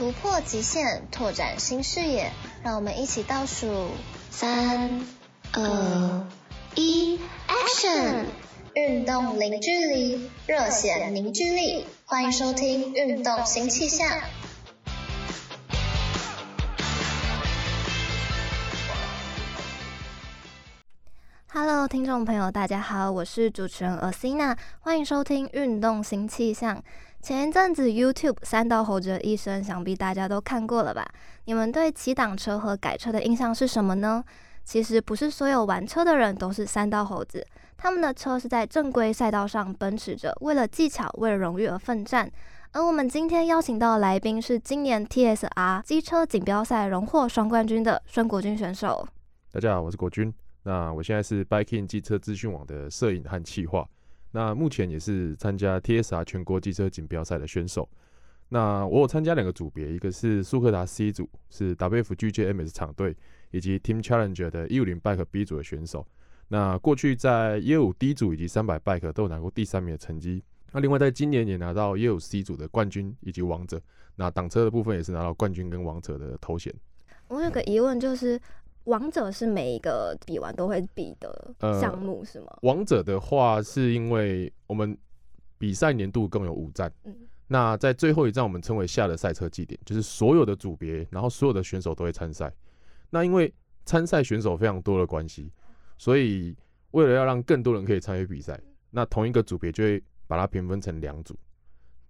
突破极限，拓展新视野，让我们一起倒数三、二、一，Action！运动零距离，热血凝聚力，欢迎收听《运动新气象》。Hello，听众朋友，大家好，我是主持人 Athena，欢迎收听《运动新气象》。前一阵子 YouTube 三道猴子的一生，想必大家都看过了吧？你们对骑挡车和改车的印象是什么呢？其实不是所有玩车的人都是三道猴子，他们的车是在正规赛道上奔驰着，为了技巧、为了荣誉而奋战。而我们今天邀请到的来宾是今年 TSR 机车锦标赛荣获双冠军的孙国军选手。大家好，我是国军。那我现在是 Biking 机车资讯网的摄影和企划。那目前也是参加 TSR 全国机车锦标赛的选手。那我有参加两个组别，一个是速克达 C 组，是 WF GJMS 厂队，以及 Team Challenger 的一五零 Bike B 组的选手。那过去在一二五 D 组以及三百 Bike 都有拿过第三名的成绩。那另外在今年也拿到一二五 C 组的冠军以及王者。那挡车的部分也是拿到冠军跟王者的头衔。我有个疑问就是。王者是每一个比完都会比的项目是吗？呃，王者的话，是因为我们比赛年度共有五站，嗯，那在最后一站我们称为下的赛车祭典，就是所有的组别，然后所有的选手都会参赛。那因为参赛选手非常多的关系，所以为了要让更多人可以参与比赛，那同一个组别就会把它平分成两组。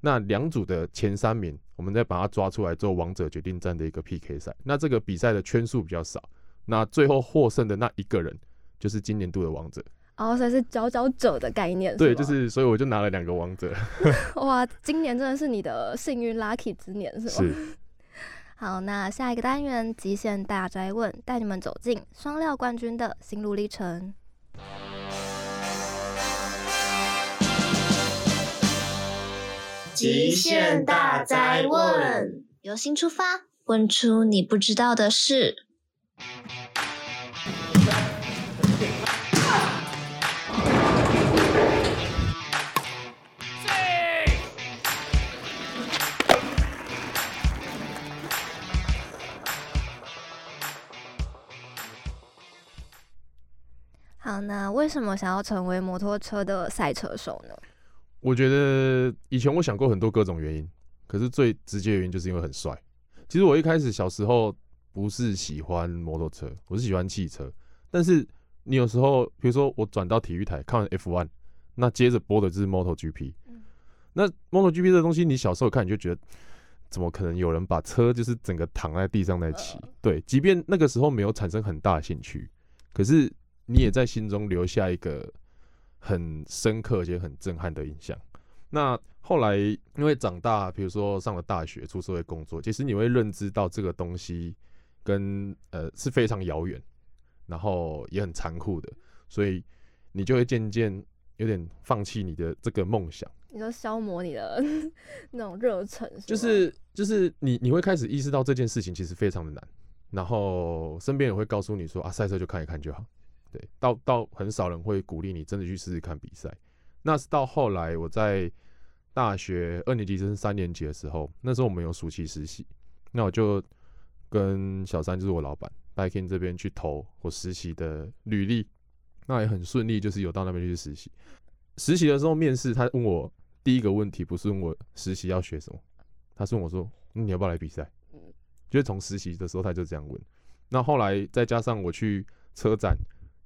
那两组的前三名，我们再把它抓出来做王者决定战的一个 PK 赛。那这个比赛的圈数比较少。那最后获胜的那一个人，就是今年度的王者。哦，所以是佼佼者的概念。对，就是，所以我就拿了两个王者。哇，今年真的是你的幸运 lucky 之年，是吗？是。好，那下一个单元极限大哉问，带你们走进双料冠军的心路历程。极限大哉问，由心出发，问出你不知道的事。好，那为什么想要成为摩托车的赛车手呢？我觉得以前我想过很多各种原因，可是最直接的原因就是因为很帅。其实我一开始小时候。不是喜欢摩托车，我是喜欢汽车。但是你有时候，比如说我转到体育台看完 F1，那接着播的就是 MotoGP。嗯。那 MotoGP 这东西，你小时候看你就觉得，怎么可能有人把车就是整个躺在地上在骑？对，即便那个时候没有产生很大的兴趣，可是你也在心中留下一个很深刻而且很震撼的印象。那后来因为长大，比如说上了大学、出社会工作，其实你会认知到这个东西。跟呃是非常遥远，然后也很残酷的，所以你就会渐渐有点放弃你的这个梦想。你说消磨你的 那种热忱，就是就是你你会开始意识到这件事情其实非常的难，然后身边也会告诉你说啊，赛车就看一看就好，对，到到很少人会鼓励你真的去试试看比赛。那是到后来我在大学二年级升三年级的时候，那时候我们有暑期实习，那我就。跟小三就是我老板，Biking 这边去投我实习的履历，那也很顺利，就是有到那边去实习。实习的时候面试，他问我第一个问题不是问我实习要学什么，他是问我说你要不要来比赛？就是从实习的时候他就这样问。那后来再加上我去车展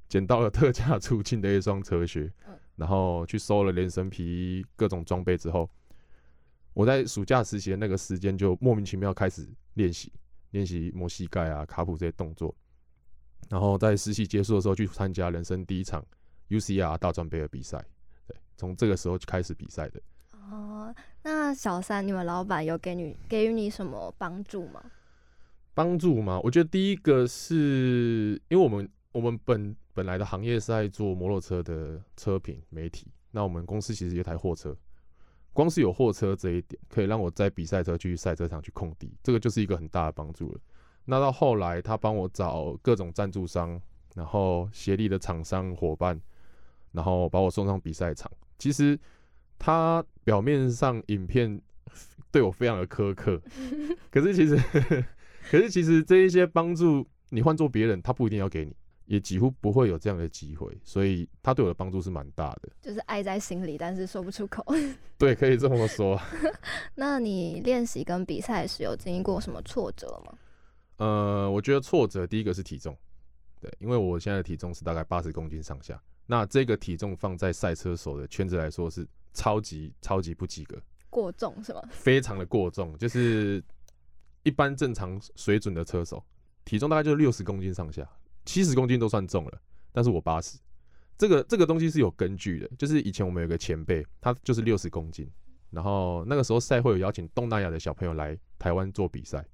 捡到了特价出镜的一双车靴，然后去收了连身皮各种装备之后，我在暑假实习的那个时间就莫名其妙开始练习。练习磨膝盖啊、卡普这些动作，然后在实习结束的时候去参加人生第一场 UCR 大专杯的比赛。对，从这个时候就开始比赛的。哦，那小三，你们老板有给你给予你什么帮助吗？帮助吗？我觉得第一个是因为我们我们本本来的行业是在做摩托车的车品媒体，那我们公司其实有一台货车，光是有货车这一点，可以让我在比赛车去赛车场去控地，这个就是一个很大的帮助了。那到后来，他帮我找各种赞助商，然后协力的厂商伙伴，然后把我送上比赛场。其实他表面上影片对我非常的苛刻，可是其实。可是其实这一些帮助，你换做别人，他不一定要给你，也几乎不会有这样的机会，所以他对我的帮助是蛮大的。就是爱在心里，但是说不出口。对，可以这么说。那你练习跟比赛时有经历过什么挫折吗？呃，我觉得挫折第一个是体重，对，因为我现在的体重是大概八十公斤上下，那这个体重放在赛车手的圈子来说是超级超级不及格，过重是吗？非常的过重，就是。一般正常水准的车手，体重大概就是六十公斤上下，七十公斤都算重了。但是我八十，这个这个东西是有根据的。就是以前我们有个前辈，他就是六十公斤，然后那个时候赛会有邀请东南亚的小朋友来台湾做比赛。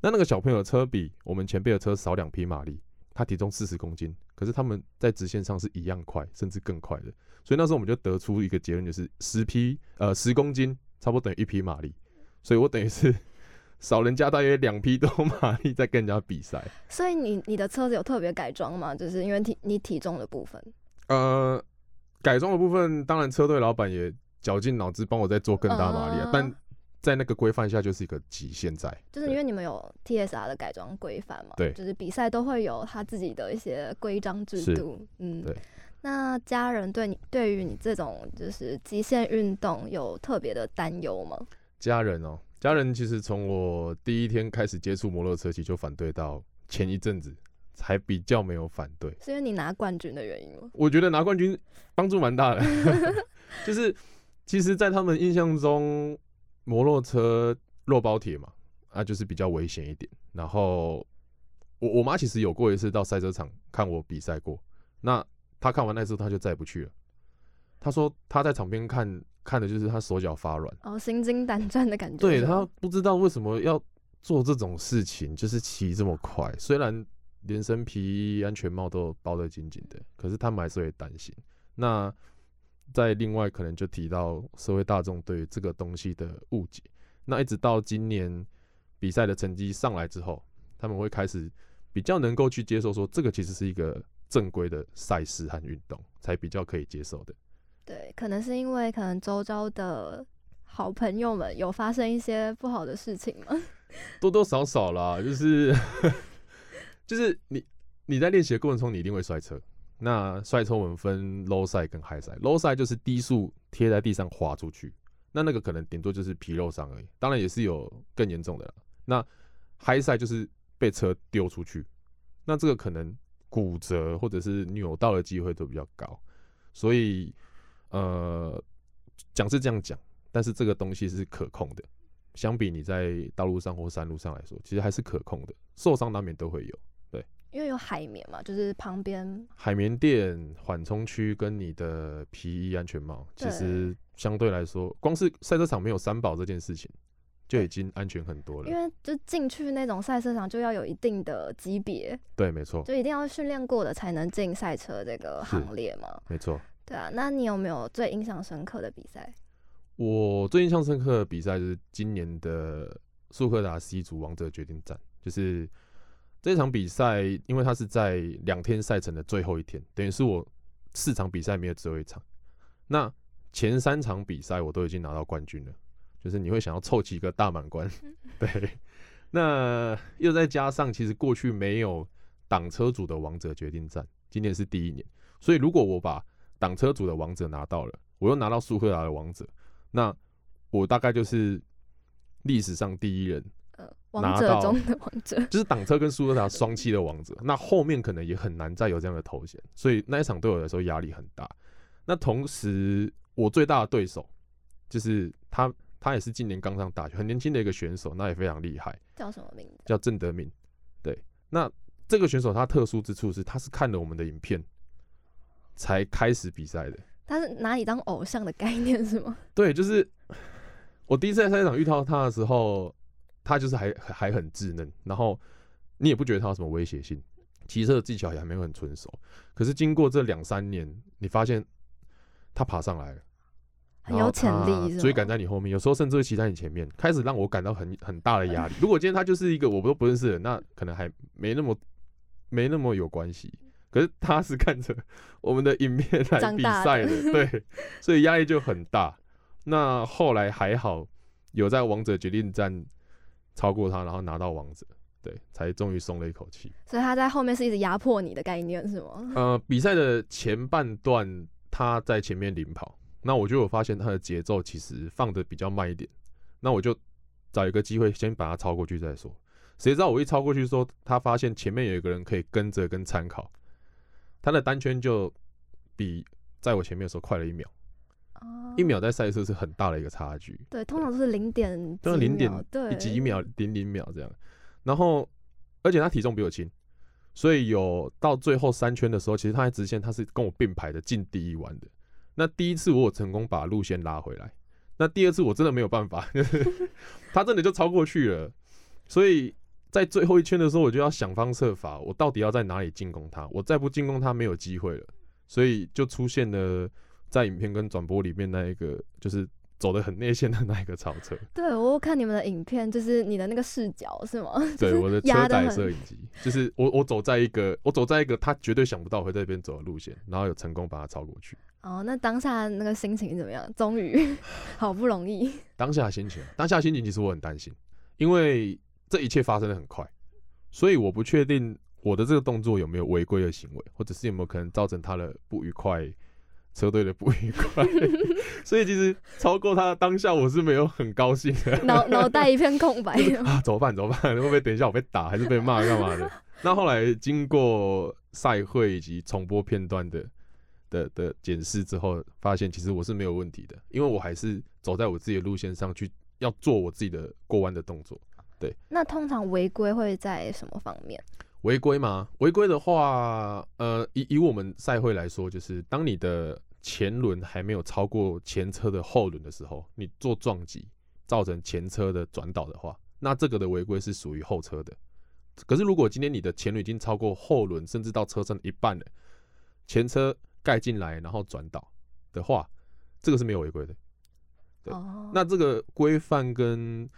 那那个小朋友的车比我们前辈的车少两匹马力，他体重四十公斤，可是他们在直线上是一样快，甚至更快的。所以那时候我们就得出一个结论，就是十匹呃十公斤差不多等于一匹马力，所以我等于是。少人家大约两匹多马力在跟人家比赛，所以你你的车子有特别改装吗？就是因为体你体重的部分。呃，改装的部分，当然车队老板也绞尽脑汁帮我在做更大马力啊，嗯、但在那个规范下就是一个极限在。就是因为你们有 TSR 的改装规范嘛，对，就是比赛都会有他自己的一些规章制度，嗯，对。那家人对你对于你这种就是极限运动有特别的担忧吗？家人哦。家人其实从我第一天开始接触摩托车骑就反对，到前一阵子才比较没有反对，是因为你拿冠军的原因吗？我觉得拿冠军帮助蛮大的，就是其实，在他们印象中，摩托车肉包铁嘛，啊，就是比较危险一点。然后我我妈其实有过一次到赛车场看我比赛过，那她看完那次，她就再也不去了。她说她在场边看。看的就是他手脚发软，哦，心惊胆战的感觉。对，他不知道为什么要做这种事情，就是骑这么快。虽然连身皮衣、安全帽都包得紧紧的，可是他们还是会担心。那在另外可能就提到社会大众对于这个东西的误解。那一直到今年比赛的成绩上来之后，他们会开始比较能够去接受，说这个其实是一个正规的赛事和运动，才比较可以接受的。对，可能是因为可能周遭的好朋友们有发生一些不好的事情吗？多多少少啦，就是 就是你你在练习的过程中，你一定会摔车。那摔车我们分 low side 跟 high side。low side 就是低速贴在地上滑出去，那那个可能顶多就是皮肉伤而已，当然也是有更严重的啦。那 high side 就是被车丢出去，那这个可能骨折或者是扭到的机会都比较高，所以。呃，讲是这样讲，但是这个东西是可控的。相比你在道路上或山路上来说，其实还是可控的。受伤难免都会有，对。因为有海绵嘛，就是旁边海绵垫、缓冲区跟你的皮衣、安全帽，其实相对来说，光是赛车场没有三宝这件事情，就已经安全很多了。因为就进去那种赛车场，就要有一定的级别，对，没错，就一定要训练过的才能进赛车这个行列嘛，没错。对啊，那你有没有最印象深刻的比赛？我最印象深刻的比赛就是今年的苏克达 C 组王者决定战，就是这场比赛，因为它是在两天赛程的最后一天，等于是我四场比赛没有最后一场。那前三场比赛我都已经拿到冠军了，就是你会想要凑齐一个大满贯。对，那又再加上其实过去没有挡车组的王者决定战，今年是第一年，所以如果我把挡车组的王者拿到了，我又拿到苏克达的王者，那我大概就是历史上第一人，呃，王者中的王者，就是挡车跟苏克达双栖的王者。那后面可能也很难再有这样的头衔，所以那一场对我来说压力很大。那同时，我最大的对手就是他，他也是今年刚上大学，很年轻的一个选手，那也非常厉害。叫什么名字？叫郑德敏。对，那这个选手他特殊之处是，他是看了我们的影片。才开始比赛的，他是拿你当偶像的概念是吗？对，就是我第一次在赛场遇到他的时候，他就是还还很稚嫩，然后你也不觉得他有什么威胁性，骑车的技巧也还没有很纯熟。可是经过这两三年，你发现他爬上来了，很有潜力，追赶在你后面，有时候甚至会骑在你前面，开始让我感到很很大的压力。如果今天他就是一个我都不认识的人，那可能还没那么没那么有关系。可是他是看着我们的影片来比赛的，对，所以压力就很大。那后来还好，有在王者决定战超过他，然后拿到王者，对，才终于松了一口气。所以他在后面是一直压迫你的概念是吗？呃，比赛的前半段他在前面领跑，那我就有发现他的节奏其实放的比较慢一点，那我就找一个机会先把他超过去再说。谁知道我一超过去说，他发现前面有一个人可以跟着跟参考。他的单圈就比在我前面的时候快了一秒，一秒在赛车是很大的一个差距。对，通常都是零点，都是零点对几秒、零零秒这样。然后，而且他体重比我轻，所以有到最后三圈的时候，其实他在直线他是跟我并排的进第一弯的。那第一次我有成功把路线拉回来，那第二次我真的没有办法，他真的就超过去了，所以。在最后一圈的时候，我就要想方设法，我到底要在哪里进攻他？我再不进攻他，没有机会了。所以就出现了在影片跟转播里面那一个，就是走的很内线的那一个超车。对，我看你们的影片，就是你的那个视角是吗？对，我的车载摄影机，就是我我走在一个我走在一个他绝对想不到会在这边走的路线，然后有成功把他超过去。哦，那当下那个心情怎么样？终于 好不容易。当下心情，当下心情其实我很担心，因为。这一切发生的很快，所以我不确定我的这个动作有没有违规的行为，或者是有没有可能造成他的不愉快，车队的不愉快。所以其实超过他的当下，我是没有很高兴的，脑脑袋一片空白 啊！怎么办？怎么办？会不会等一下我被打，还是被骂干嘛的？那后来经过赛会以及重播片段的的的检视之后，发现其实我是没有问题的，因为我还是走在我自己的路线上去，要做我自己的过弯的动作。对，那通常违规会在什么方面？违规吗？违规的话，呃，以以我们赛会来说，就是当你的前轮还没有超过前车的后轮的时候，你做撞击造成前车的转倒的话，那这个的违规是属于后车的。可是如果今天你的前轮已经超过后轮，甚至到车身一半了，前车盖进来然后转倒的话，这个是没有违规的。对，哦、那这个规范跟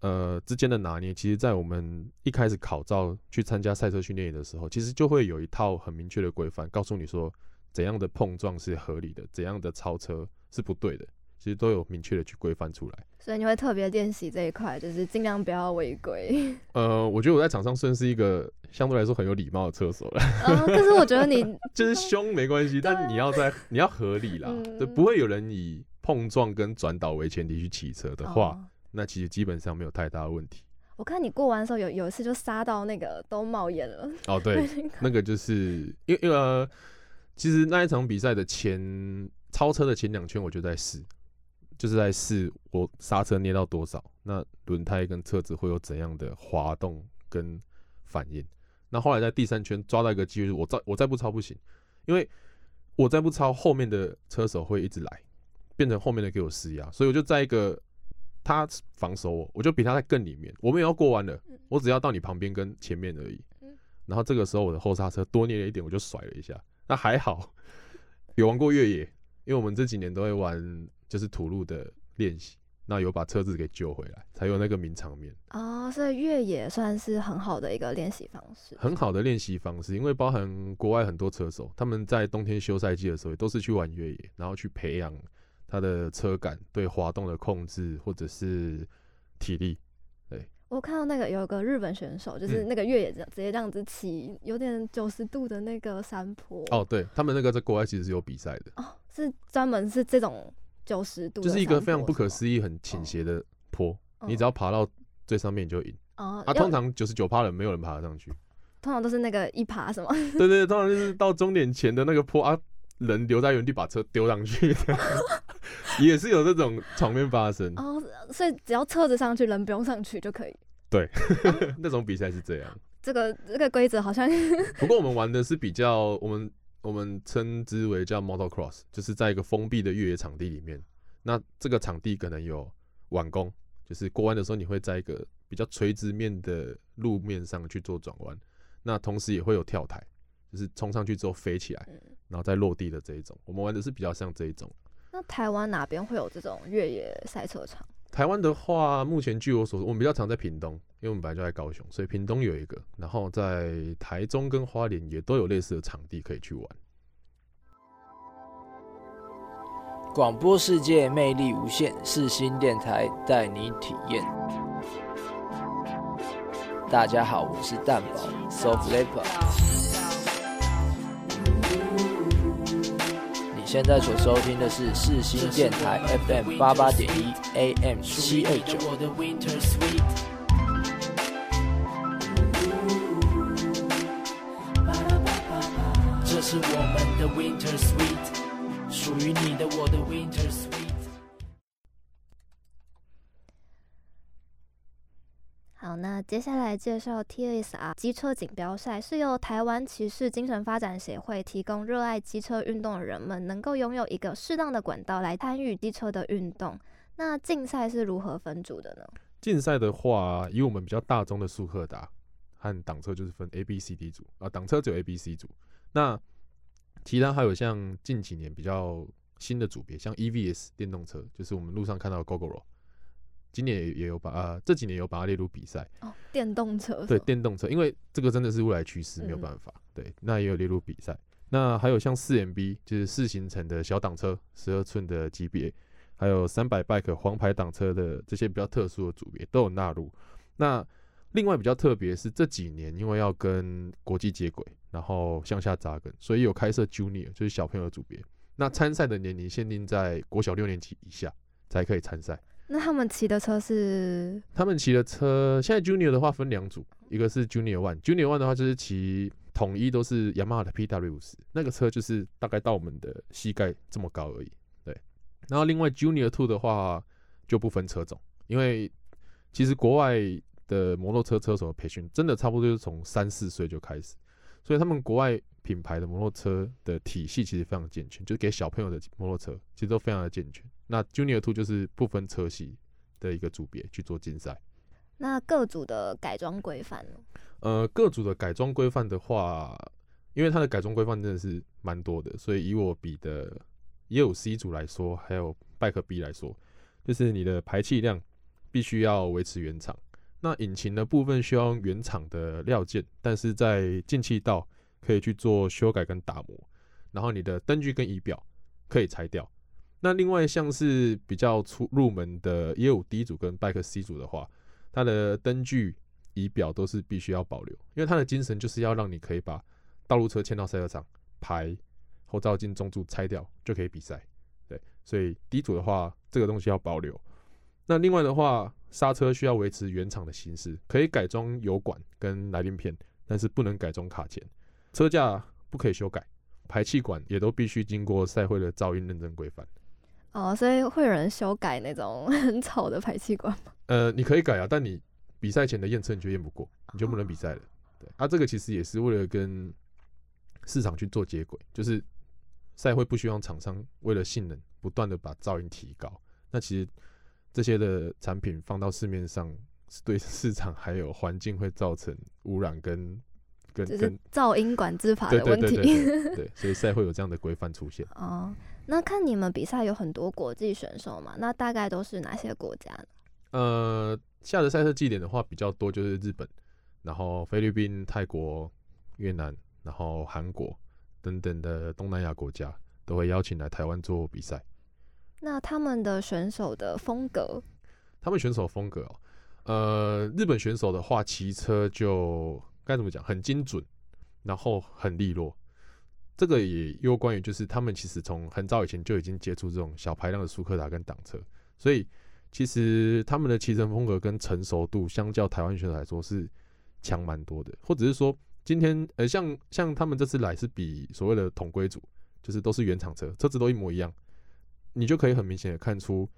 呃，之间的拿捏，其实，在我们一开始考照去参加赛车训练营的时候，其实就会有一套很明确的规范，告诉你说怎样的碰撞是合理的，怎样的超车是不对的，其实都有明确的去规范出来。所以你会特别练习这一块，就是尽量不要违规。呃，我觉得我在场上算是一个相对来说很有礼貌的车手了。呃，可是我觉得你 就是凶没关系，但你要在你要合理啦，就、嗯、不会有人以碰撞跟转倒为前提去骑车的话。哦那其实基本上没有太大的问题。我看你过完的时候有有一次就刹到那个都冒烟了。哦，对，那个就是因为因为、呃、其实那一场比赛的前超车的前两圈我就在试，就是在试我刹车捏到多少，那轮胎跟车子会有怎样的滑动跟反应。那后来在第三圈抓到一个机会，我再我再不超不行，因为我再不超后面的车手会一直来，变成后面的给我施压，所以我就在一个。他防守我，我就比他在更里面。我们也要过弯了，我只要到你旁边跟前面而已。然后这个时候我的后刹车多捏了一点，我就甩了一下。那还好，有玩过越野，因为我们这几年都会玩就是土路的练习，那有把车子给救回来，才有那个名场面。哦，所以越野算是很好的一个练习方式。很好的练习方式，因为包含国外很多车手，他们在冬天休赛季的时候也都是去玩越野，然后去培养。他的车感对滑动的控制，或者是体力，对。我看到那个有个日本选手，就是那个越野直接这样子骑，有点九十度的那个山坡。哦，对他们那个在国外其实是有比赛的。哦，是专门是这种九十度，就是一个非常不可思议、很倾斜的坡，哦、你只要爬到最上面你就赢。哦。啊，通常九十九趴人没有人爬得上去。通常都是那个一爬什么？对对，通常就是到终点前的那个坡啊。人留在原地把车丢上去，也是有这种场面发生哦。所以只要车子上去，人不用上去就可以。对，那种比赛是这样。这个这个规则好像。不过我们玩的是比较，我们我们称之为叫 motocross，就是在一个封闭的越野场地里面。那这个场地可能有晚工，就是过弯的时候你会在一个比较垂直面的路面上去做转弯，那同时也会有跳台，就是冲上去之后飞起来，然后再落地的这一种。我们玩的是比较像这一种。那台湾哪边会有这种越野赛车场？台湾的话，目前据我所知，我们比较常在屏东，因为我们本来就在高雄，所以屏东有一个，然后在台中跟花莲也都有类似的场地可以去玩。广播世界魅力无限，世新电台带你体验。大家好，我是蛋宝 Soft Leopard。现在所收听的是四新电台 FM 八八点一 AM 七二九。这是我们的 Winter Sweet，属于你的我的 Winter Sweet。那接下来介绍 TSR 机车锦标赛，是由台湾骑士精神发展协会提供热爱机车运动的人们能够拥有一个适当的管道来参与机车的运动。那竞赛是如何分组的呢？竞赛的话，以我们比较大宗的速克达和挡车就是分 A、B、C、D 组啊，挡车只有 A、B、C 组。那其他还有像近几年比较新的组别，像 EVS 电动车，就是我们路上看到的 Gogoro。今年也也有把啊，这几年有把它列入比赛哦。电动车对电动车，因为这个真的是未来趋势，没有办法。嗯、对，那也有列入比赛。那还有像四 MB，就是四行程的小挡车，十二寸的级别，还有三百 bike 黄牌挡车的这些比较特殊的组别都有纳入。那另外比较特别是这几年，因为要跟国际接轨，然后向下扎根，所以有开设 Junior，就是小朋友的组别。那参赛的年龄限定在国小六年级以下才可以参赛。那他们骑的车是？他们骑的车，现在 Junior 的话分两组，一个是 Junior One，Junior One 的话就是骑统一都是雅马哈的 PW 五十，那个车就是大概到我们的膝盖这么高而已。对，然后另外 Junior Two 的话就不分车种，因为其实国外的摩托车车手的培训真的差不多就是从三四岁就开始，所以他们国外品牌的摩托车的体系其实非常健全，就是给小朋友的摩托车其实都非常的健全。那 Junior Two 就是不分车系的一个组别去做竞赛。那各组的改装规范呢？呃，各组的改装规范的话，因为它的改装规范真的是蛮多的，所以以我比的也有 C 组来说，还有 Bike B 来说，就是你的排气量必须要维持原厂。那引擎的部分需要用原厂的料件，但是在进气道可以去做修改跟打磨。然后你的灯具跟仪表可以拆掉。那另外像是比较初入门的业务 D 组跟 Bike C 组的话，它的灯具仪表都是必须要保留，因为它的精神就是要让你可以把道路车牵到赛车场，牌、后照镜、中柱拆掉就可以比赛。对，所以 D 组的话，这个东西要保留。那另外的话，刹车需要维持原厂的形式，可以改装油管跟来令片，但是不能改装卡钳。车架不可以修改，排气管也都必须经过赛会的噪音认证规范。哦，所以会有人修改那种 很丑的排气管吗？呃，你可以改啊，但你比赛前的验测你就验不过，你就不能比赛了。对，啊，这个其实也是为了跟市场去做接轨，就是赛会不希望厂商为了性能不断的把噪音提高。那其实这些的产品放到市面上，是对 市场还有环境会造成污染跟跟跟噪音管制法的问题。对，对，对，对，对，对，所以赛会有这样的规范出现。哦。那看你们比赛有很多国际选手嘛？那大概都是哪些国家呢？呃，下的赛事祭点的话比较多，就是日本，然后菲律宾、泰国、越南，然后韩国等等的东南亚国家都会邀请来台湾做比赛。那他们的选手的风格？他们选手风格哦，呃，日本选手的话，骑车就该怎么讲？很精准，然后很利落。这个也有关于，就是他们其实从很早以前就已经接触这种小排量的舒克达跟挡车，所以其实他们的骑乘风格跟成熟度，相较台湾选手来说是强蛮多的。或者是说，今天呃，像像他们这次来是比所谓的统规组，就是都是原厂车，车子都一模一样，你就可以很明显的看出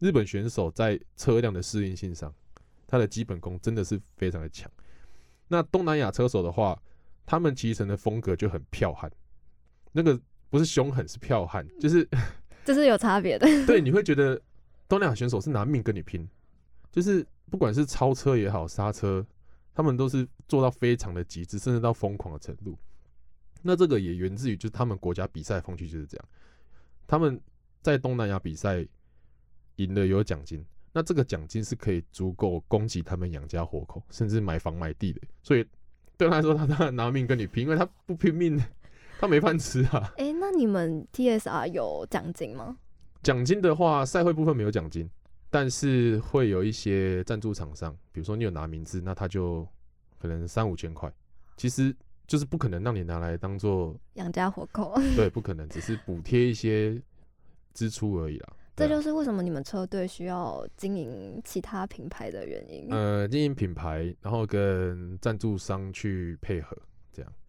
日本选手在车辆的适应性上，他的基本功真的是非常的强。那东南亚车手的话，他们骑乘的风格就很剽悍。那个不是凶狠，是剽悍，就是这是有差别的。对，你会觉得东南亚选手是拿命跟你拼，就是不管是超车也好，刹车，他们都是做到非常的极致，甚至到疯狂的程度。那这个也源自于，就是他们国家比赛风气就是这样。他们在东南亚比赛赢了有奖金，那这个奖金是可以足够供给他们养家活口，甚至买房买地的。所以对他来说，他当然拿命跟你拼，因为他不拼命，他没饭吃啊。哎、欸，那你们 TSR 有奖金吗？奖金的话，赛会部分没有奖金，但是会有一些赞助厂商，比如说你有拿名字，那他就可能三五千块。其实。就是不可能让你拿来当做养家活口，对，不可能，只是补贴一些支出而已啦。这就是为什么你们车队需要经营其他品牌的原因。呃，经营品牌，然后跟赞助商去配合。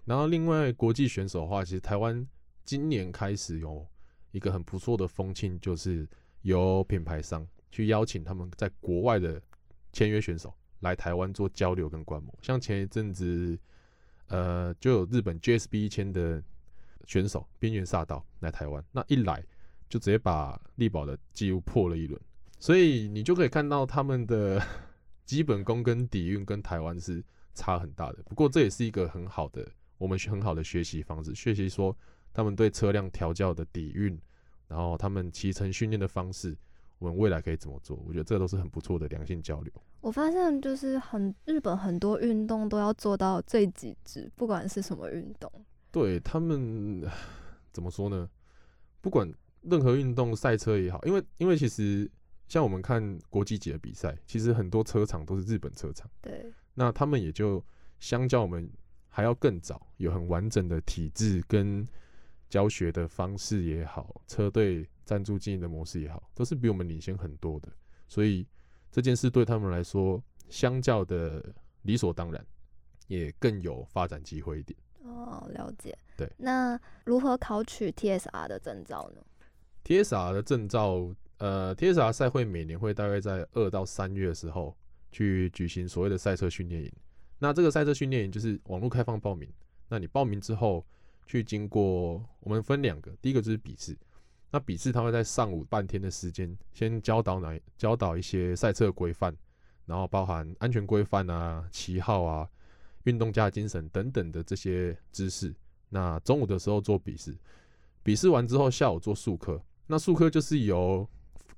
然后另外国际选手的话，其实台湾今年开始有一个很不错的风气，就是由品牌商去邀请他们在国外的签约选手来台湾做交流跟观摩。像前一阵子。呃，就有日本 GSB 签的选手边缘煞到来台湾，那一来就直接把力宝的记录破了一轮，所以你就可以看到他们的 基本功跟底蕴跟台湾是差很大的。不过这也是一个很好的，我们很好的学习方式，学习说他们对车辆调教的底蕴，然后他们骑乘训练的方式。我们未来可以怎么做？我觉得这都是很不错的良性交流。我发现就是很日本很多运动都要做到最极致，不管是什么运动。对他们怎么说呢？不管任何运动，赛车也好，因为因为其实像我们看国际级的比赛，其实很多车厂都是日本车厂。对，那他们也就相较我们还要更早，有很完整的体制跟教学的方式也好，车队。赞助经营的模式也好，都是比我们领先很多的，所以这件事对他们来说，相较的理所当然，也更有发展机会一点。哦，了解。对，那如何考取 TSR 的证照呢？TSR 的证照，呃，TSR 赛会每年会大概在二到三月的时候去举行所谓的赛车训练营。那这个赛车训练营就是网络开放报名，那你报名之后，去经过我们分两个，第一个就是笔试。那笔试他会在上午半天的时间，先教导哪教导一些赛车规范，然后包含安全规范啊、旗号啊、运动家精神等等的这些知识。那中午的时候做笔试，笔试完之后下午做术科。那术科就是由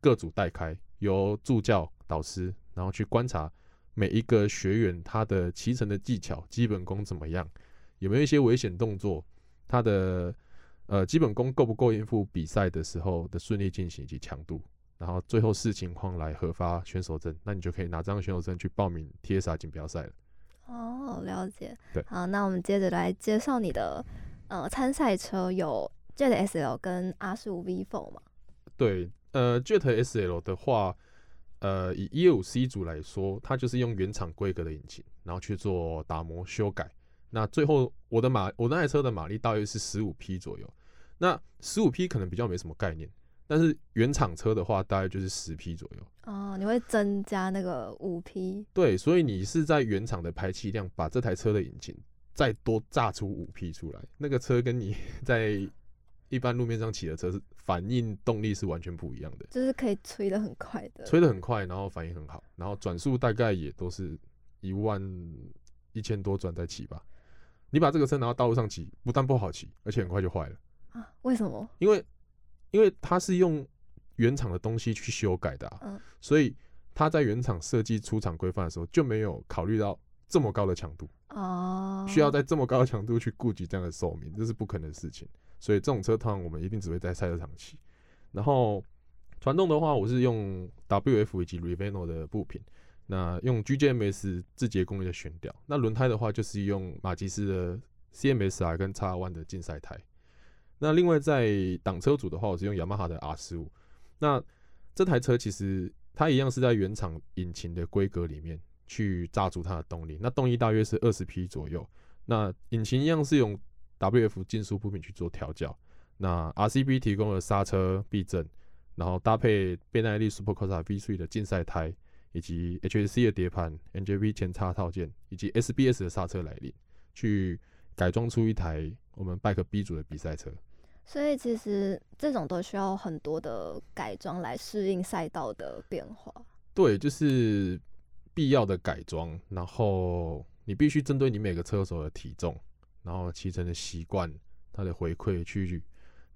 各组代开，由助教导师，然后去观察每一个学员他的骑乘的技巧、基本功怎么样，有没有一些危险动作，他的。呃，基本功够不够应付比赛的时候的顺利进行以及强度，然后最后视情况来核发选手证，那你就可以拿这张选手证去报名 TSR 锦标赛了。哦，了解。对，好，那我们接着来介绍你的呃参赛车有 Jet SL 跟 R 十五 V4 嘛？对，呃，Jet SL 的话，呃，以一二五 C 组来说，它就是用原厂规格的引擎，然后去做打磨修改。那最后我的马，我那台车的马力大约是十五匹左右。那十五匹可能比较没什么概念，但是原厂车的话，大概就是十匹左右。哦，你会增加那个五匹？对，所以你是在原厂的排气量，把这台车的引擎再多炸出五匹出来。那个车跟你 在一般路面上骑的车是反应动力是完全不一样的，就是可以吹得很快的，吹得很快，然后反应很好，然后转速大概也都是一万一千多转在骑吧。你把这个车拿到道路上骑，不但不好骑，而且很快就坏了。啊？为什么？因为，因为它是用原厂的东西去修改的，啊，嗯，所以它在原厂设计出厂规范的时候就没有考虑到这么高的强度哦，需要在这么高的强度去顾及这样的寿命，这是不可能的事情。所以这种车，通常我们一定只会在赛车场骑。然后传动的话，我是用 WF 以及 Reveno 的步频。那用 GJMS 自节工艺的悬吊，那轮胎的话就是用马吉斯的 CMSR 跟 XR1 的竞赛胎。那另外在挡车组的话，我是用雅马哈的 R 十五。那这台车其实它一样是在原厂引擎的规格里面去炸出它的动力，那动力大约是二十匹左右。那引擎一样是用 WF 竞速步频去做调教。那 RCB 提供了刹车避震，然后搭配倍耐力 Supercorsa V3 的竞赛胎。以及 HSC 的碟盘、NJP 前叉套件，以及 SBS 的刹车来临，去改装出一台我们 Bike B 组的比赛车。所以其实这种都需要很多的改装来适应赛道的变化。对，就是必要的改装，然后你必须针对你每个车手的体重，然后骑乘的习惯，它的回馈去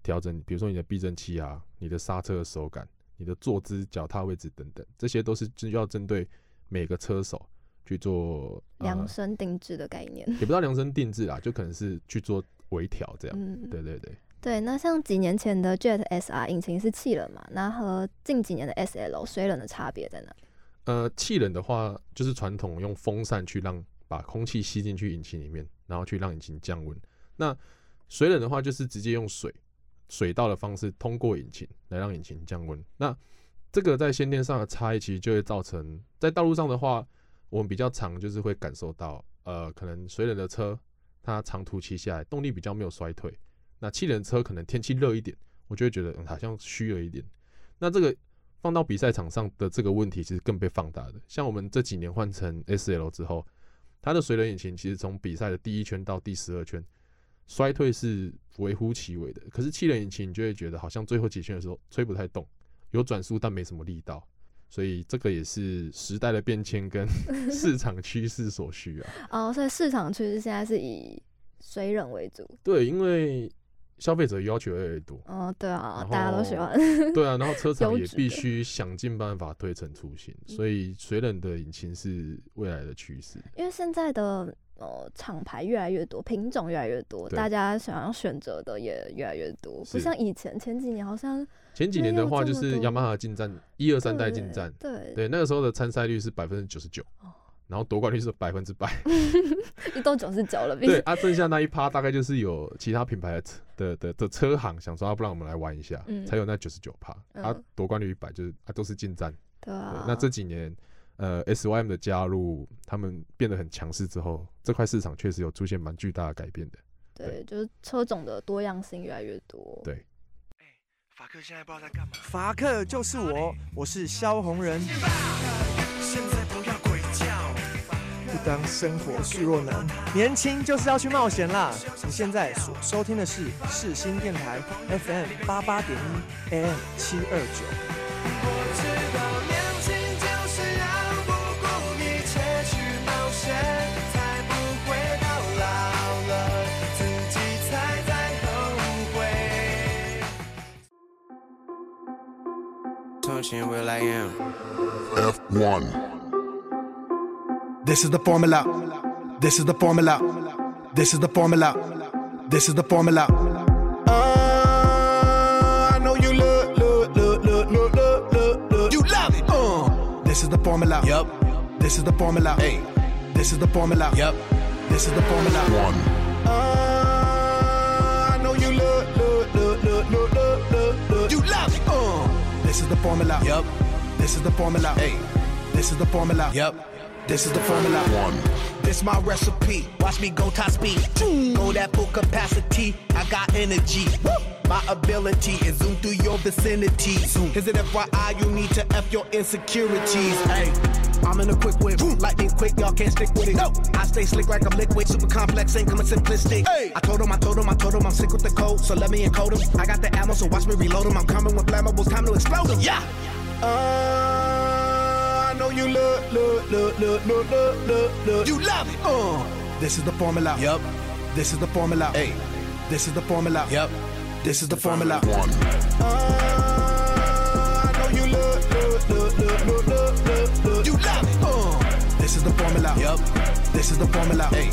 调整。比如说你的避震器啊，你的刹车的手感，你的坐姿、脚踏位置等等，这些都是需要针对每个车手去做量身定制的概念。也不知道量身定制啦，就可能是去做微调这样。嗯，对对对。对，那像几年前的 Jet SR 引擎是气冷嘛，那和近几年的 SL 水冷的差别在哪？呃，气冷的话，就是传统用风扇去让把空气吸进去引擎里面，然后去让引擎降温。那水冷的话，就是直接用水水道的方式通过引擎来让引擎降温。那这个在先天上的差异，其实就会造成在道路上的话，我们比较常就是会感受到，呃，可能水冷的车它长途骑下来动力比较没有衰退。那气冷车可能天气热一点，我就会觉得好像虚了一点。那这个放到比赛场上的这个问题，其实更被放大的。像我们这几年换成 SL 之后，它的水冷引擎其实从比赛的第一圈到第十二圈，衰退是微乎其微的。可是气冷引擎，你就会觉得好像最后几圈的时候吹不太动，有转速但没什么力道。所以这个也是时代的变迁跟 市场趋势所需啊。哦，所以市场趋势现在是以水冷为主。对，因为。消费者要求越来越多，哦，对啊，大家都喜欢。对啊，然后车厂也必须想尽办法推陈出新，所以水冷的引擎是未来的趋势。因为现在的呃厂牌越来越多，品种越来越多，大家想要选择的也越来越多，不像以前前几年好像。前几年的话，就是雅马哈进站一二三代进站，对对，那个时候的参赛率是百分之九十九。然后夺冠率是百分之百，一都九十九了。对啊，剩下那一趴大概就是有其他品牌的的的的车行想说，要不然我们来玩一下，嗯、才有那九十九趴。啊，夺冠率一百，就是啊都是进站。对啊对。那这几年，呃，SYM 的加入，他们变得很强势之后，这块市场确实有出现蛮巨大的改变的。对，对就是车种的多样性越来越多。对。法克现在不知道在干嘛。法克就是我，我是萧红人。不当生活示弱男，年轻就是要去冒险啦！你现在所收听的是世新电台 FM 八八点一 AM 七二九。我知道年轻就是要不顾一切去冒险，才不会到老了自己才在后悔。从前 Will I am F1 This is the formula. This is the formula. This is the formula. This is the formula. Uh, I know you look, look, look, look, look, look, look, look. You love it. Uh, this is the formula. Yep. This is the formula. Hey. This is the formula. Yep. This is the formula. One. Uh, I know you look, look, look, look, look, look, look, look. You love it. Uh, this is the formula. Yep. This is the formula. Hey. This is the formula. Yep. This is the formula. One. This my recipe. Watch me go top speed. Go that full capacity. I got energy. My ability is zoom through your vicinity. Zoom. Is it FYI you need to F your insecurities? Hey, I'm in a quick whip. Lightning quick, y'all can't stick with it. No. I stay slick like I'm liquid. Super complex, ain't coming simplistic. Hey. I told him, I told him, I told him I'm sick with the code. So let me encode him. I got the ammo, so watch me reload him. I'm coming with flammables. Time to explode them. Yeah. Uh, you look, look, look, look, look, look, look, look. You love it. Uh. This is the formula. Yep. This is the formula. Hey. This is the formula. Yep. This is the formula. One. Uh, I know you look, look, look, look, look, look, look, look. You love it. Uh. This is the formula. Yep. This is the formula. Hey.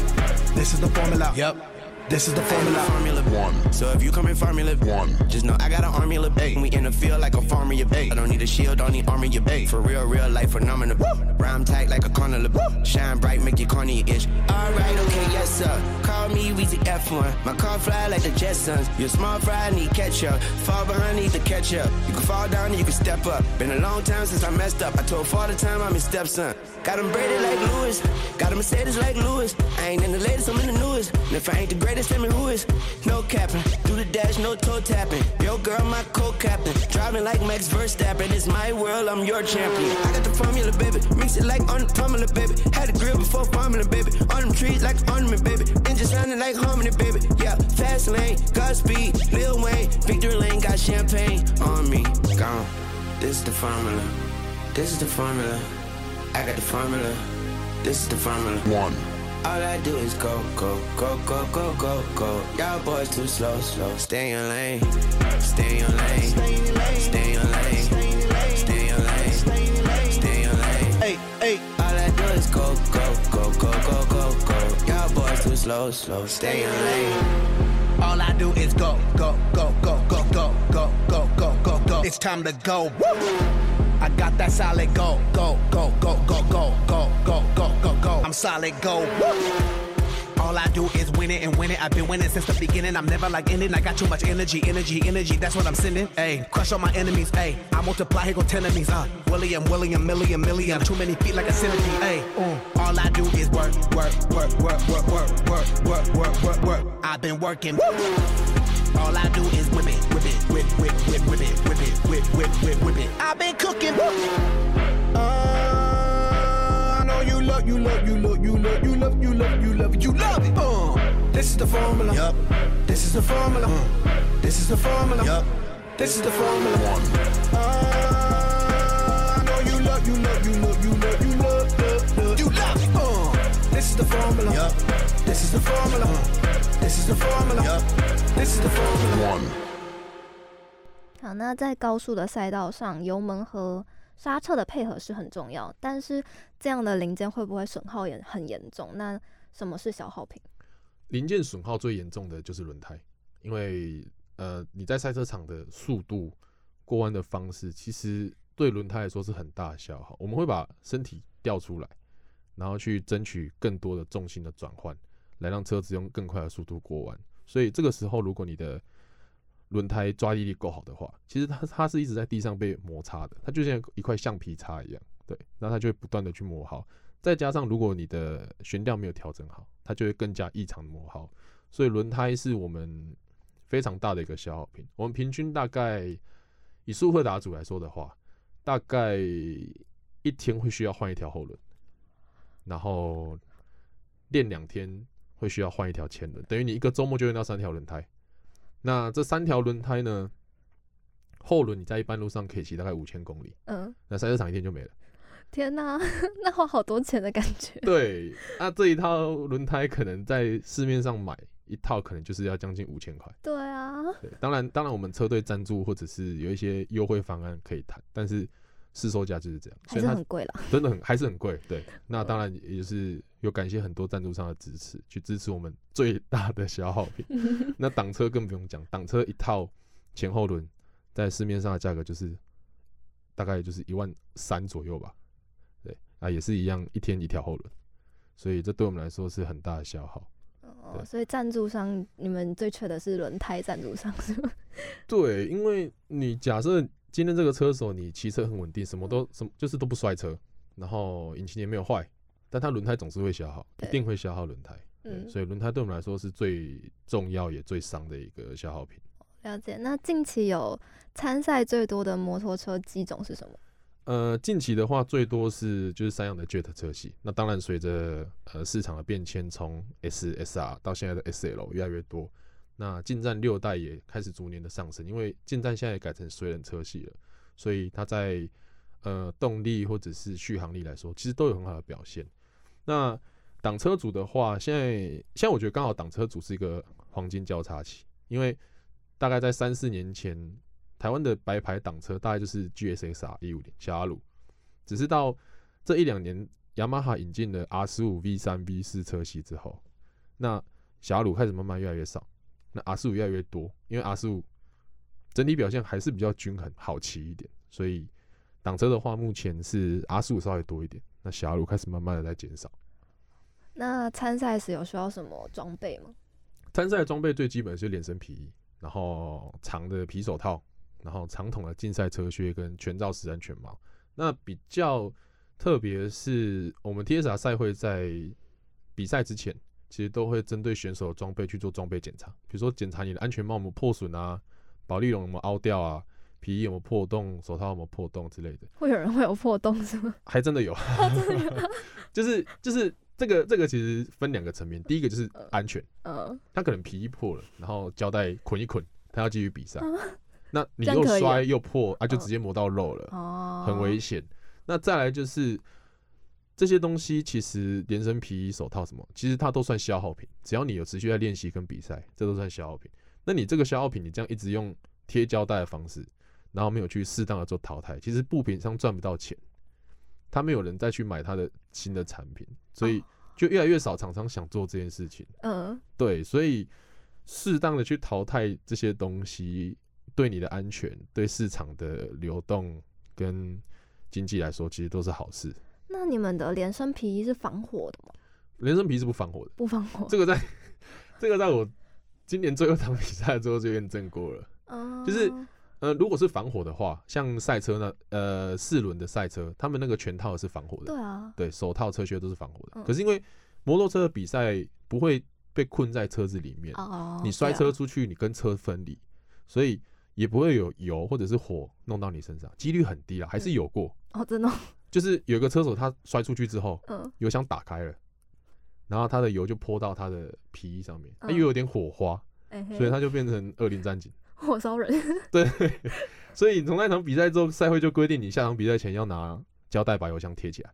This is the formula. Yep. This is the formula. formula one. So if you come in formula one, just know I got an army of bait. We in the field like a farmer, you bait. I don't need a shield, don't need armor, you bait. For real, real life phenomenal. Rhyme tight like a corner carnival. Shine bright, make your corny itch. Alright, okay, yes sir. Call me Weezy F1. My car fly like the Jetsons. You're small fry, need ketchup. Fall behind, need the ketchup. You can fall down and you can step up. Been a long time since I messed up. I told father time I'm his stepson. Got him braided like Lewis. Got him Mercedes like Lewis. I ain't in the latest, I'm in the newest. And if I ain't the greatest, greatest, tell me who is. No capping, do the dash, no toe tapping. Yo, girl, my co-captain. Driving like Max Verstappen. It's my world, I'm your champion. I got the formula, baby. Mix it like on the formula, baby. Had a grill before formula, baby. On them trees like ornament, baby. Engine sounding like harmony, baby. Yeah, fast lane, Godspeed, Lil Wayne. Victory lane, got champagne on me. Gone. This is the formula. This is the formula. I got the formula. This is the formula. One. All I do is go, go, go, go, go, go, go. Y'all boys too slow, slow. Stay in your lane. Stay in your lane. Stay in your lane. Stay in your lane. Stay in your lane. Stay in your lane. Stay in lane. Hey, hey. All I do is go, go, go, go, go, go, go. Y'all boys too slow, slow. Stay in your lane. All I do is go, go, go, go, go, go, go, go, go, go, go. It's time to go. I got that solid go, go, go, go, go, go, go, go, go, go. I'm solid go. All I do is win it and win it. I've been winning since the beginning. I'm never like ending. I got too much energy, energy, energy. That's what I'm sending. Hey, crush all my enemies. Hey, I multiply. Here go ten enemies. Uh, William, William, million, million. Too many feet like a centipede. Uh, all I do is work, work, work, work, work, work, work, work, work, work, work. I've been working. All I do is whip it, whip it, whip, whip, whip, whip it, whip it, whip, whip, whip, whip it. I've been cooking. Uh, love, you love, you love, you love, you love, you love, you love, you love it. Uh, this is the formula. Yup. This is the formula. Uh, this is the formula. Yup. This is the formula. One. Uh, I know you love, you love, you love, you love, you love, love, love. You love it. Uh, this is the formula. Yup. This is the formula. Uh, this is the formula. Yup. This is the formula. One. 好，那在高速的赛道上，油门和 刹车的配合是很重要，但是这样的零件会不会损耗也很严重？那什么是消耗品？零件损耗最严重的就是轮胎，因为呃你在赛车场的速度、过弯的方式，其实对轮胎来说是很大的消耗。我们会把身体调出来，然后去争取更多的重心的转换，来让车子用更快的速度过弯。所以这个时候，如果你的轮胎抓地力够好的话，其实它它是一直在地上被摩擦的，它就像一块橡皮擦一样，对，那它就会不断的去磨耗。再加上如果你的悬吊没有调整好，它就会更加异常的磨耗。所以轮胎是我们非常大的一个消耗品。我们平均大概以速克达组来说的话，大概一天会需要换一条后轮，然后练两天会需要换一条前轮，等于你一个周末就用到三条轮胎。那这三条轮胎呢？后轮你在一般路上可以骑大概五千公里，嗯，那赛车场一天就没了。天哪，那花好多钱的感觉。对，那这一套轮胎可能在市面上买一套，可能就是要将近五千块。对啊，对，当然，当然我们车队赞助或者是有一些优惠方案可以谈，但是市售价就是这样，还是很贵了，真的很还是很贵。对，那当然也是。有感谢很多赞助商的支持，去支持我们最大的消耗品。那挡车更不用讲，挡车一套前后轮在市面上的价格就是大概就是一万三左右吧。对，啊也是一样，一天一条后轮，所以这对我们来说是很大的消耗。哦，所以赞助商你们最缺的是轮胎赞助商是吗？对，因为你假设今天这个车手你骑车很稳定，什么都什么就是都不摔车，然后引擎也没有坏。但它轮胎总是会消耗，一定会消耗轮胎，嗯，所以轮胎对我们来说是最重要也最伤的一个消耗品。了解。那近期有参赛最多的摩托车机种是什么？呃，近期的话最多是就是三样的 Jet 车系。那当然随着呃市场的变迁，从 S S R 到现在的 S L 越来越多。那进站六代也开始逐年的上升，因为进站现在也改成水冷车系了，所以它在呃动力或者是续航力来说，其实都有很好的表现。那挡车组的话，现在现在我觉得刚好挡车组是一个黄金交叉期，因为大概在三四年前，台湾的白牌挡车大概就是 GSXR 一五零小阿鲁，只是到这一两年，雅马哈引进了 R 十五 V 三 V 四车系之后，那小阿鲁开始慢慢越来越少，那 R 四五越来越多，因为 R 四五整体表现还是比较均衡，好骑一点，所以挡车的话，目前是 R 四五稍微多一点。那小路开始慢慢的在减少。那参赛时有需要什么装备吗？参赛装备最基本的是连身皮衣，然后长的皮手套，然后长筒的竞赛车靴跟全罩式安全帽。那比较特别是，我们 TSR 赛会在比赛之前，其实都会针对选手的装备去做装备检查，比如说检查你的安全帽有没有破损啊，保丽龙有没有凹掉啊。皮衣有没有破洞？手套有没有破洞之类的？会有人会有破洞是吗？还真的有，就是就是这个这个其实分两个层面，第一个就是安全，嗯，他可能皮衣破了，然后胶带捆一捆，他要继续比赛，那 你又摔又破啊，就直接磨到肉了，哦，很危险。那再来就是这些东西其实连身皮衣、手套什么，其实它都算消耗品。只要你有持续在练习跟比赛，这都算消耗品。那你这个消耗品，你这样一直用贴胶带的方式，然后没有去适当的做淘汰，其实布品商赚不到钱，他没有人再去买他的新的产品，所以就越来越少厂商想做这件事情。嗯，对，所以适当的去淘汰这些东西，对你的安全、对市场的流动跟经济来说，其实都是好事。那你们的连身皮衣是防火的吗？连身皮是不防火的，不防火。这个在，这个在我今年最后一场比赛之后就验证过了。嗯，就是呃，如果是防火的话，像赛车呢，呃，四轮的赛车，他们那个全套是防火的。对啊，对，手套、车靴都是防火的。嗯、可是因为摩托车的比赛不会被困在车子里面，哦、你摔车出去，你跟车分离，啊、所以也不会有油或者是火弄到你身上，几率很低啦，还是有过。嗯、哦，真的。就是有个车手他摔出去之后，嗯，油箱打开了，然后他的油就泼到他的皮衣上面，他、嗯、又有点火花，欸、所以他就变成恶灵战警，火烧人。对，所以从那场比赛之后，赛会就规定你下场比赛前要拿胶带把油箱贴起来，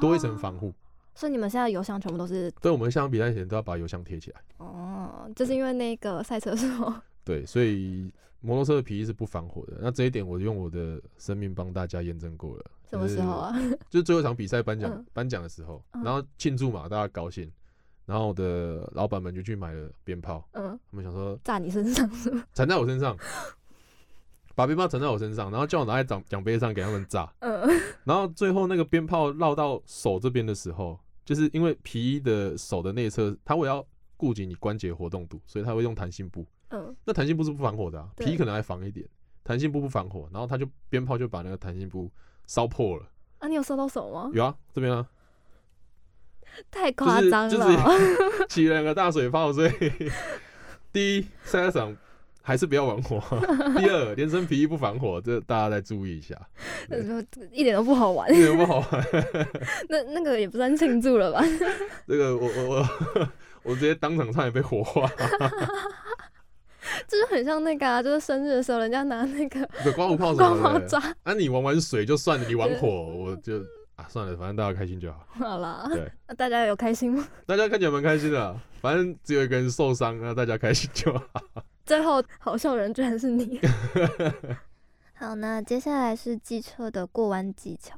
多一层防护、哦。所以你们现在油箱全部都是？对，我们下场比赛前都要把油箱贴起来。哦，就是因为那个赛车手。对，所以摩托车的皮衣是不防火的。那这一点我用我的生命帮大家验证过了。什么时候啊？就是最后一场比赛颁奖颁奖的时候，嗯、然后庆祝嘛，大家高兴，然后我的老板们就去买了鞭炮，嗯，他们想说炸你身上是吗？缠在我身上，把鞭炮缠在我身上，然后叫我拿在奖奖杯上给他们炸，嗯，然后最后那个鞭炮绕到手这边的时候，就是因为皮衣的手的内侧，它会要顾及你关节活动度，所以它会用弹性布，嗯，那弹性布是不防火的啊，皮衣可能还防一点，弹性布不防火，然后它就鞭炮就把那个弹性布烧破了。啊，你有烧到手吗？有啊，这边啊，太夸张了，就是 起了两个大水泡，所以 第一赛车场还是不要玩火，第二连身皮衣不防火，这大家再注意一下。一点都不好玩，一点都不好玩。那那个也不算庆祝了吧？这个我我我我直接当场差点被火化。就是很像那个啊，就是生日的时候，人家拿那个刮胡泡刮胡抓。啊，你玩玩水就算了，你玩火我就啊算了，反正大家开心就好。好了，对，那 大家有开心吗？大家看起来蛮开心的，反正只有一个人受伤，那大家开心就好。最后好笑的人居然是你。好，那接下来是机车的过弯技巧，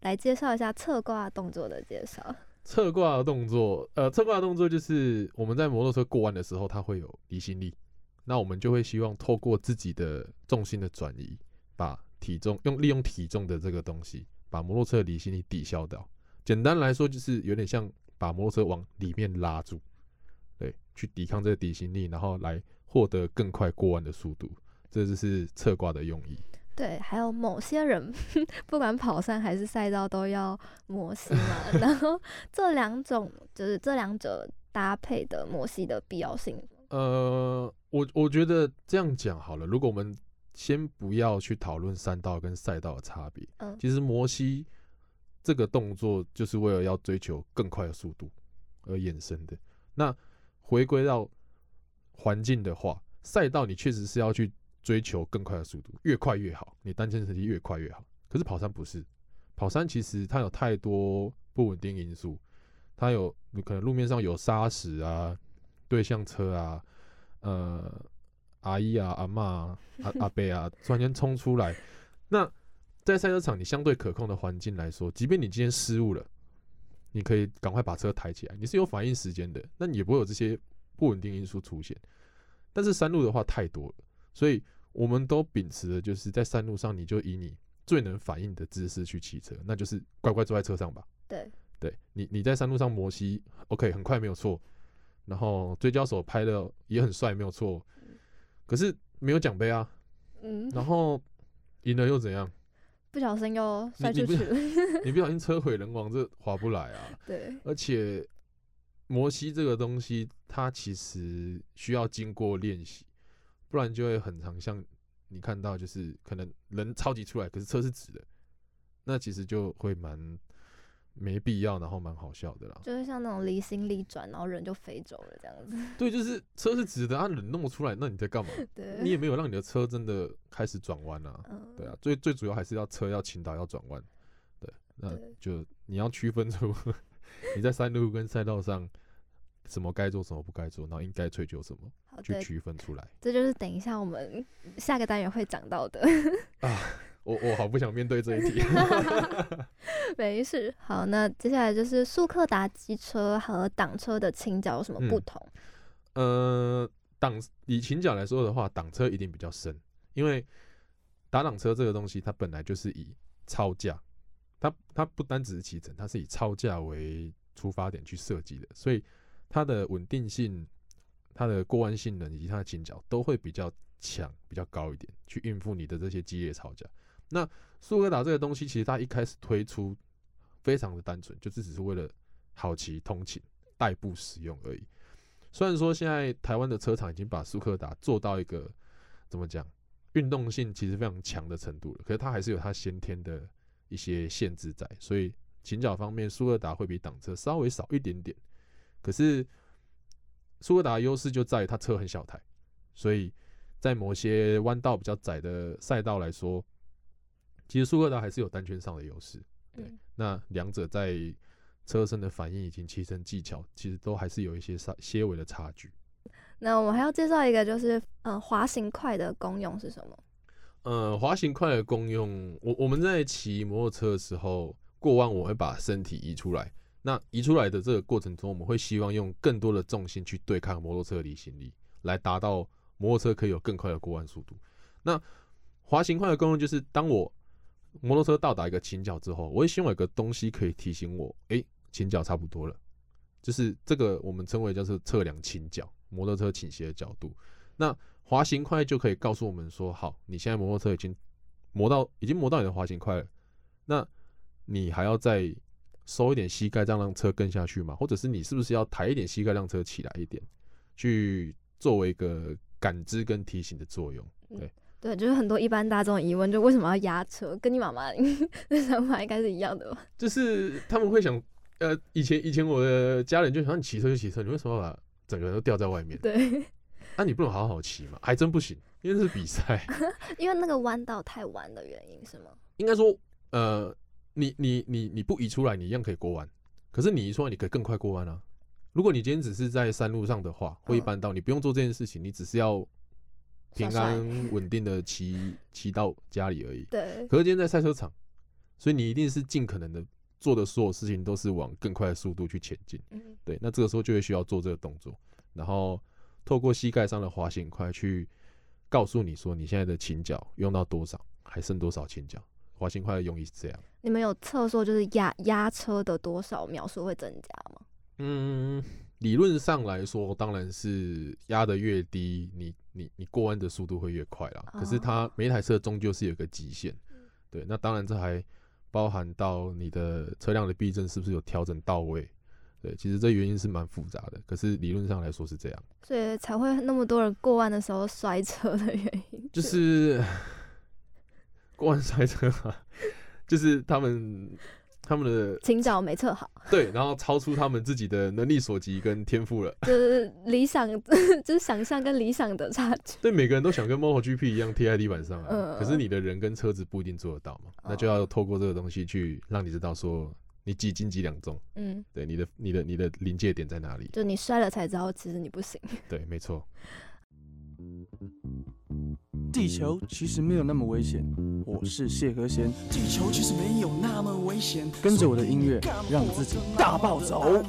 来介绍一下侧挂动作的介绍。侧挂的动作，呃，侧挂的动作就是我们在摩托车过弯的时候，它会有离心力。那我们就会希望透过自己的重心的转移，把体重用利用体重的这个东西，把摩托车的离心力抵消掉。简单来说，就是有点像把摩托车往里面拉住，对，去抵抗这个离心力，然后来获得更快过弯的速度。这就是侧挂的用意。对，还有某些人 不管跑山还是赛道都要摩 西嘛，然后这两种就是这两者搭配的摩西的必要性。呃，我我觉得这样讲好了。如果我们先不要去讨论山道跟赛道的差别，嗯，其实摩西这个动作就是为了要追求更快的速度而衍生的。那回归到环境的话，赛道你确实是要去追求更快的速度，越快越好，你单圈成绩越快越好。可是跑山不是，跑山其实它有太多不稳定因素，它有你可能路面上有沙石啊。对向车啊，呃，阿姨啊、阿嬷啊、阿 阿伯啊，突然间冲出来。那在赛车场，你相对可控的环境来说，即便你今天失误了，你可以赶快把车抬起来，你是有反应时间的，那你也不会有这些不稳定因素出现。但是山路的话太多了，所以我们都秉持的就是在山路上，你就以你最能反应的姿势去骑车，那就是乖乖坐在车上吧。对，对你你在山路上摩西，OK，很快没有错。然后追焦手拍的也很帅，没有错，可是没有奖杯啊。嗯。然后赢了又怎样？不小心又摔出去了。你不小心车毁人亡，这划不来啊。对。而且摩西这个东西，它其实需要经过练习，不然就会很常像你看到，就是可能人超级出来，可是车是直的，那其实就会蛮。没必要，然后蛮好笑的啦，就是像那种离心力转，然后人就飞走了这样子。对，就是车是直的，啊，人弄不出来，那你在干嘛？对，你也没有让你的车真的开始转弯啊。嗯，对啊，最最主要还是要车要倾倒要转弯。对，那就你要区分出 你在山路跟赛道上什么该做，什么不该做，然后应该追求什么，去区分出来。这就是等一下我们下个单元会讲到的啊。我我好不想面对这一题。没事，好，那接下来就是速克达机车和挡车的倾角有什么不同？嗯、呃，挡以倾角来说的话，挡车一定比较深，因为打挡车这个东西，它本来就是以超架，它它不单只是骑乘，它是以超架为出发点去设计的，所以它的稳定性、它的过弯性能以及它的倾角都会比较强、比较高一点，去应付你的这些激烈操架。那苏格达这个东西，其实它一开始推出非常的单纯，就是只是为了好骑、通勤、代步使用而已。虽然说现在台湾的车厂已经把速克达做到一个怎么讲，运动性其实非常强的程度了，可是它还是有它先天的一些限制在，所以倾角方面，速克达会比挡车稍微少一点点。可是苏格达的优势就在于它车很小台，所以在某些弯道比较窄的赛道来说。其实速克达还是有单圈上的优势，对，嗯、那两者在车身的反应以及骑乘技巧，其实都还是有一些差些微的差距。那我们还要介绍一个，就是呃滑行快的功用是什么？呃，滑行快的功用，我我们在骑摩托车的时候过弯，我会把身体移出来。那移出来的这个过程中，我们会希望用更多的重心去对抗摩托车的离心力，来达到摩托车可以有更快的过弯速度。那滑行快的功用就是当我摩托车到达一个倾角之后，我会希望有个东西可以提醒我，哎、倾角差不多了。就是这个我们称为叫做测量倾角，摩托车倾斜的角度。那滑行块就可以告诉我们说，好，你现在摩托车已经磨到，已经磨到你的滑行块了。那你还要再收一点膝盖，这样让车跟下去吗？或者是你是不是要抬一点膝盖，让车起来一点，去作为一个感知跟提醒的作用？对。对，就是很多一般大众疑问，就为什么要压车？跟你妈妈 的想法应该是一样的吧？就是他们会想，呃，以前以前我的家人就想，你骑车就骑车，你为什么要把整个人都吊在外面？对，那、啊、你不能好好骑吗？还真不行，因为这是比赛，因为那个弯道太弯的原因是吗？应该说，呃，你你你你不移出来，你一样可以过弯，可是你移出来，你可以更快过弯啊。如果你今天只是在山路上的话，或一般道，你不用做这件事情，你只是要。平安稳定的骑骑到家里而已。对。可是今天在赛车场，所以你一定是尽可能的做的所有事情都是往更快的速度去前进。嗯。对。那这个时候就会需要做这个动作，然后透过膝盖上的滑行块去告诉你说你现在的倾角用到多少，还剩多少倾角。滑行块的用意是这样。你们有测说就是压压车的多少秒数会增加吗？嗯。理论上来说，当然是压得越低，你你你过弯的速度会越快啦。可是它每一台车终究是有个极限，对。那当然这还包含到你的车辆的避震是不是有调整到位，对。其实这原因是蛮复杂的，可是理论上来说是这样。所以才会那么多人过弯的时候摔车的原因，就是 过弯摔车啊，就是他们。他们的倾角没测好，对，然后超出他们自己的能力所及跟天赋了，就是理想，就是想象跟理想的差距。对，每个人都想跟 MotoGP 一样贴在地板上啊，嗯、可是你的人跟车子不一定做得到嘛，嗯、那就要透过这个东西去让你知道说你几斤几两重，嗯，对，你的你的你的临界点在哪里？就你摔了才知道，其实你不行。对，没错。地球其实没有那么危险，我是谢和弦。地球其实没有那么危险，跟着我的音乐，让自己大暴走。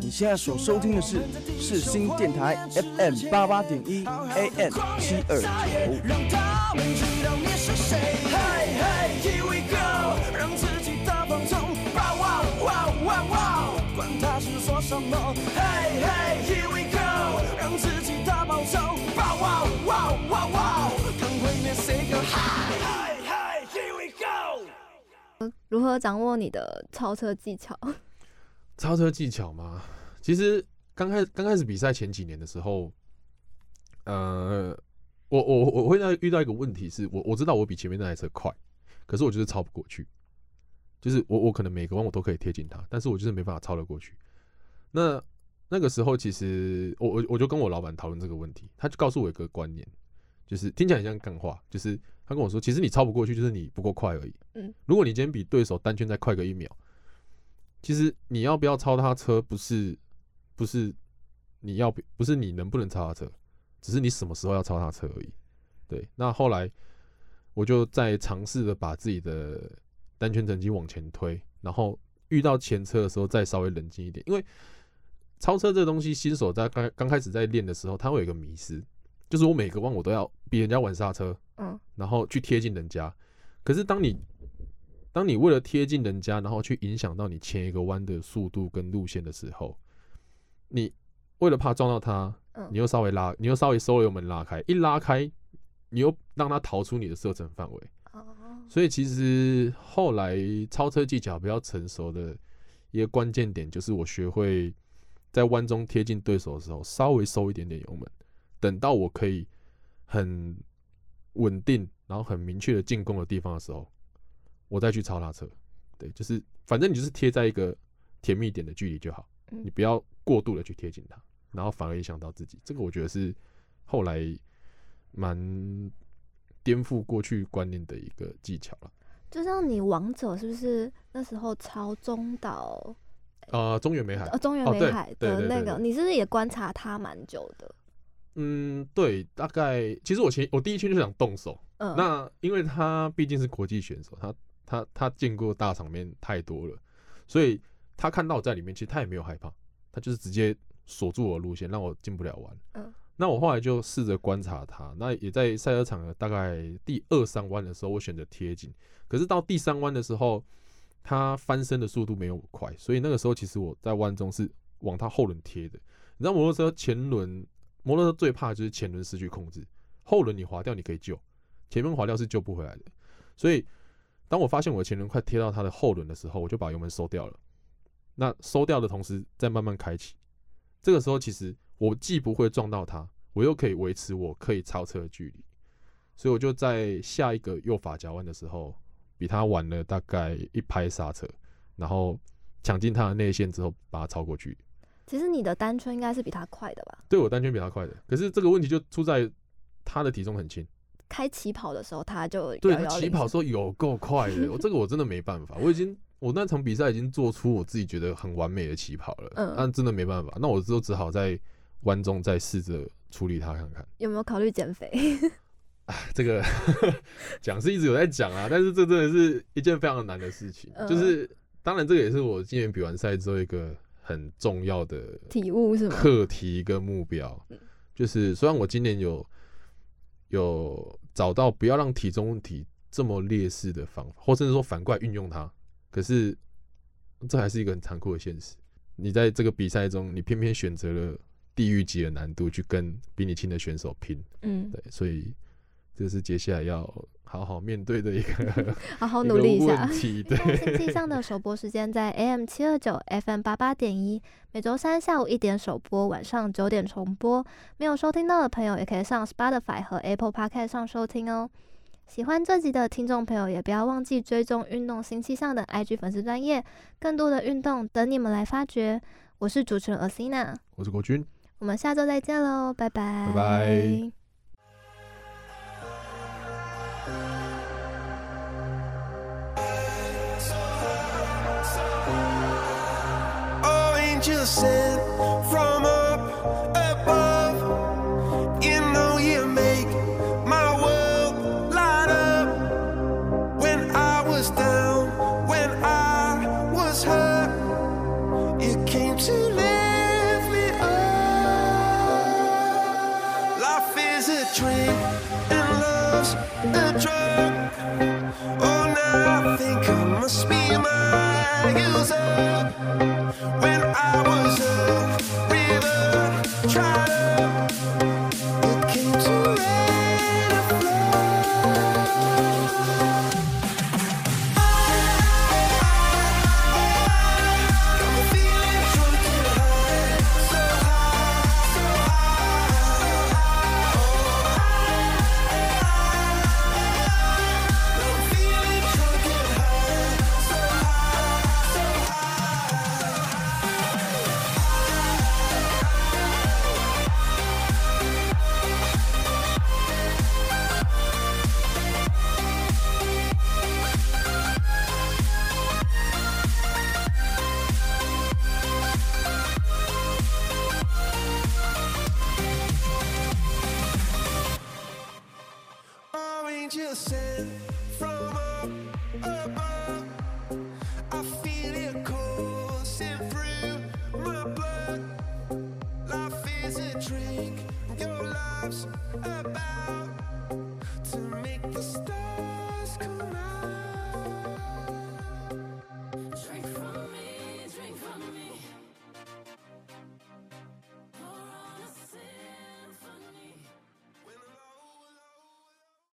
你现在所收听的是世新电台 FM 八八点一 AM 七二如何掌握你的超车技巧？超车技巧吗？其实刚开刚开始比赛前几年的时候，呃，我我我会在遇到一个问题是，我我知道我比前面那台车快，可是我就是超不过去。就是我我可能每个弯我都可以贴近它，但是我就是没办法超得过去。那那个时候，其实我我我就跟我老板讨论这个问题，他就告诉我一个观念，就是听起来很像干话，就是他跟我说，其实你超不过去，就是你不够快而已。嗯，如果你今天比对手单圈再快个一秒，其实你要不要超他车，不是不是你要不是你能不能超他车，只是你什么时候要超他车而已。对，那后来我就在尝试的把自己的单圈成绩往前推，然后遇到前车的时候再稍微冷静一点，因为超车这个东西，新手在刚刚开始在练的时候，他会有一个迷失，就是我每个弯我都要比人家晚刹车，嗯，然后去贴近人家。可是当你当你为了贴近人家，然后去影响到你前一个弯的速度跟路线的时候，你为了怕撞到他，你又稍微拉，你又稍微收了油门拉开，一拉开，你又让他逃出你的射程范围。所以其实后来超车技巧比较成熟的一个关键点，就是我学会在弯中贴近对手的时候，稍微收一点点油门，等到我可以很稳定，然后很明确的进攻的地方的时候，我再去超他车。对，就是反正你就是贴在一个甜蜜点的距离就好，你不要过度的去贴近他，然后反而影响到自己。这个我觉得是后来蛮。颠覆过去观念的一个技巧了。就像你王者是不是那时候超中岛？呃，中原美海。呃，中原美海的那个，你是不是也观察他蛮久的？嗯，对，大概其实我前我第一圈就想动手。嗯。那因为他毕竟是国际选手，他他他见过大场面太多了，所以他看到我在里面，其实他也没有害怕，他就是直接锁住我的路线，让我进不了弯。嗯。那我后来就试着观察他，那也在赛车场的大概第二三弯的时候，我选择贴紧。可是到第三弯的时候，他翻身的速度没有我快，所以那个时候其实我在弯中是往他后轮贴的。你知道摩托车前轮，摩托车最怕就是前轮失去控制，后轮你滑掉你可以救，前面滑掉是救不回来的。所以当我发现我的前轮快贴到它的后轮的时候，我就把油门收掉了。那收掉的同时，再慢慢开启。这个时候其实。我既不会撞到它，我又可以维持我可以超车的距离，所以我就在下一个右法夹弯的时候，比他晚了大概一拍刹车，然后抢进他的内线之后，把他超过去。其实你的单圈应该是比他快的吧？对，我单圈比他快的，可是这个问题就出在他的体重很轻。开起跑的时候他就对，起跑的时候有够快的，我 这个我真的没办法，我已经。我那场比赛已经做出我自己觉得很完美的起跑了，嗯，但真的没办法，那我就只好在。弯中再试着处理他看看，有没有考虑减肥？哎，这个 讲是一直有在讲啊，但是这真的是一件非常难的事情。嗯、就是当然，这个也是我今年比完赛之后一个很重要的体悟，是吗？课题跟目标，就是虽然我今年有有找到不要让体重问题这么劣势的方法，或甚至说反过来运用它，可是这还是一个很残酷的现实。你在这个比赛中，你偏偏选择了。地狱级的难度去跟比你轻的选手拼，嗯，对，所以这是接下来要好好面对的一个 好好努力一下。对，星期上的首播时间在 AM 七二九 FM 八八点一，每周三下午一点首播，晚上九点重播。没有收听到的朋友，也可以上 Spotify 和 Apple Podcast 上收听哦。喜欢这集的听众朋友，也不要忘记追踪运动新气象的 IG 粉丝专业，更多的运动等你们来发掘。我是主持人 Asina，我是国军。我们下周再见喽，拜拜。拜拜。Sent from up above. You know you make my world light up. When I was down, when I was hurt, you came to lift me up. Life is a dream and love's a drug. Oh, now I think I must be. I up when I was up.